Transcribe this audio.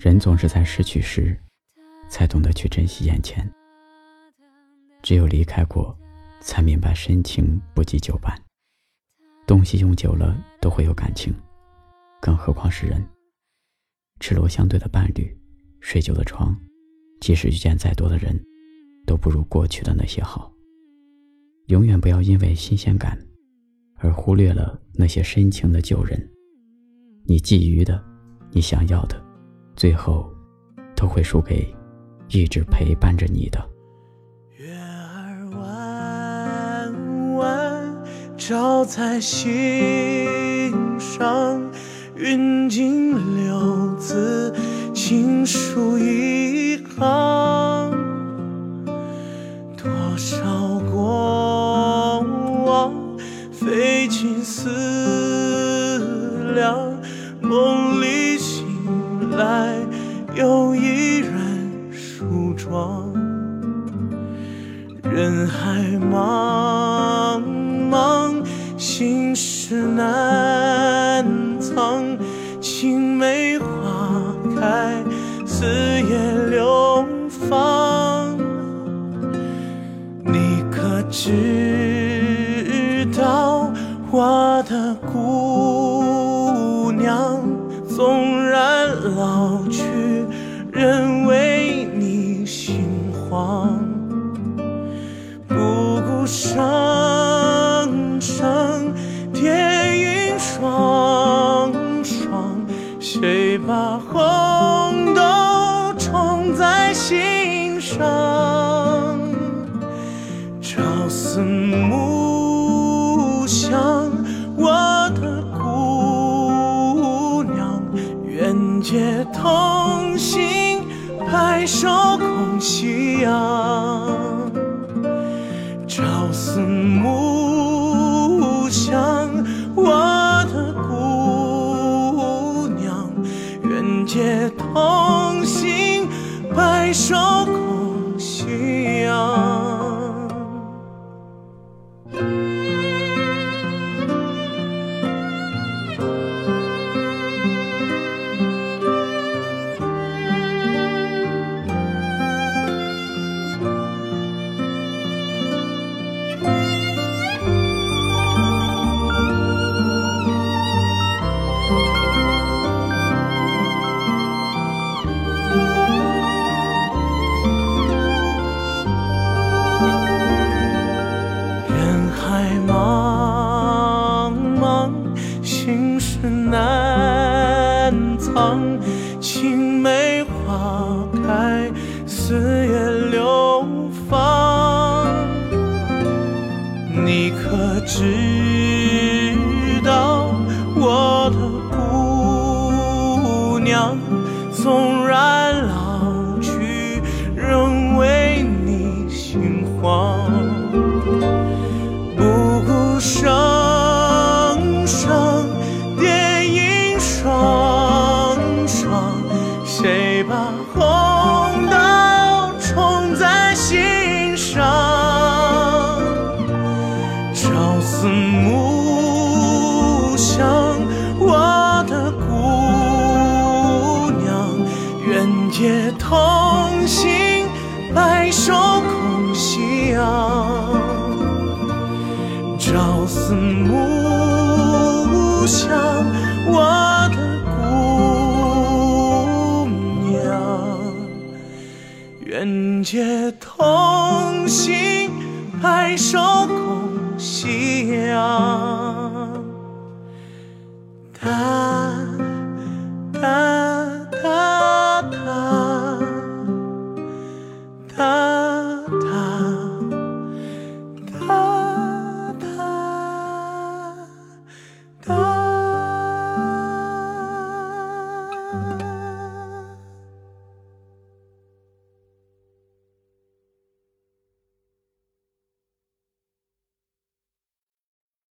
人总是在失去时，才懂得去珍惜眼前。只有离开过，才明白深情不及久伴。东西用久了都会有感情，更何况是人。赤裸相对的伴侣，睡久的床，即使遇见再多的人，都不如过去的那些好。永远不要因为新鲜感，而忽略了那些深情的旧人。你觊觎的，你想要的，最后，都会输给一直陪伴着你的。月儿弯弯，照在心上。云尽留字，轻书一行。多少过往，费尽思又一人梳妆。人海茫茫，心事难藏。青梅花开，四野流芳。你可知道，我的姑娘，纵然老去，人为你心慌。不顾声声叠云双双。谁把红豆种在心上？朝思暮想，我的姑娘，愿结同心，白首共夕阳。朝思暮想，我的姑娘，愿。结同心，白首四叶流芳。你可知道，我的姑娘，纵然老去，仍为你心慌。不顾声声叠影双双，谁把红朝思暮想，我的姑娘，愿结同心，白首共夕阳。朝思暮想，我的姑娘，愿结同心，白首共夕阳。